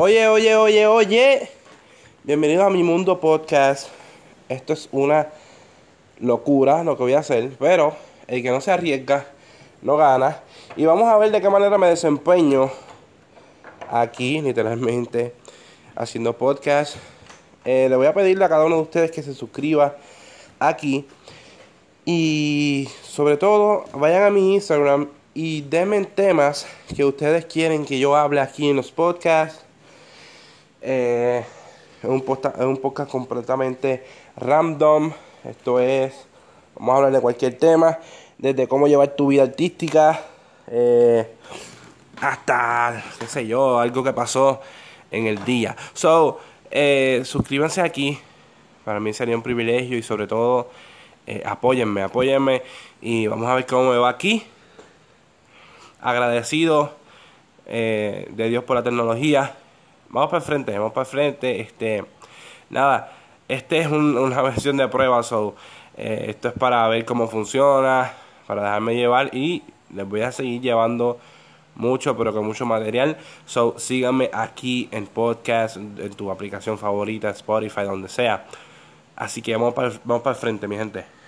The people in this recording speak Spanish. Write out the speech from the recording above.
Oye, oye, oye, oye. Bienvenidos a mi mundo podcast. Esto es una locura lo que voy a hacer, pero el que no se arriesga no gana. Y vamos a ver de qué manera me desempeño aquí, literalmente, haciendo podcast. Eh, le voy a pedirle a cada uno de ustedes que se suscriba aquí. Y sobre todo, vayan a mi Instagram y denme temas que ustedes quieren que yo hable aquí en los podcasts. Eh, es, un un podcast completamente random. Esto es, vamos a hablar de cualquier tema, desde cómo llevar tu vida artística eh, hasta, qué sé yo, algo que pasó en el día. So, eh, suscríbanse aquí. Para mí sería un privilegio y sobre todo apóyenme, apóyenme y vamos a ver cómo me va aquí. Agradecido de Dios por la tecnología vamos para el frente, vamos para el frente. Este, nada, este es una versión de prueba, so, eh, esto es para ver cómo funciona, para dejarme llevar y les voy a seguir llevando mucho, pero con mucho material. So, síganme aquí en podcast, en tu aplicación favorita, Spotify, donde sea. Así que vamos para, vamos para el frente, mi gente.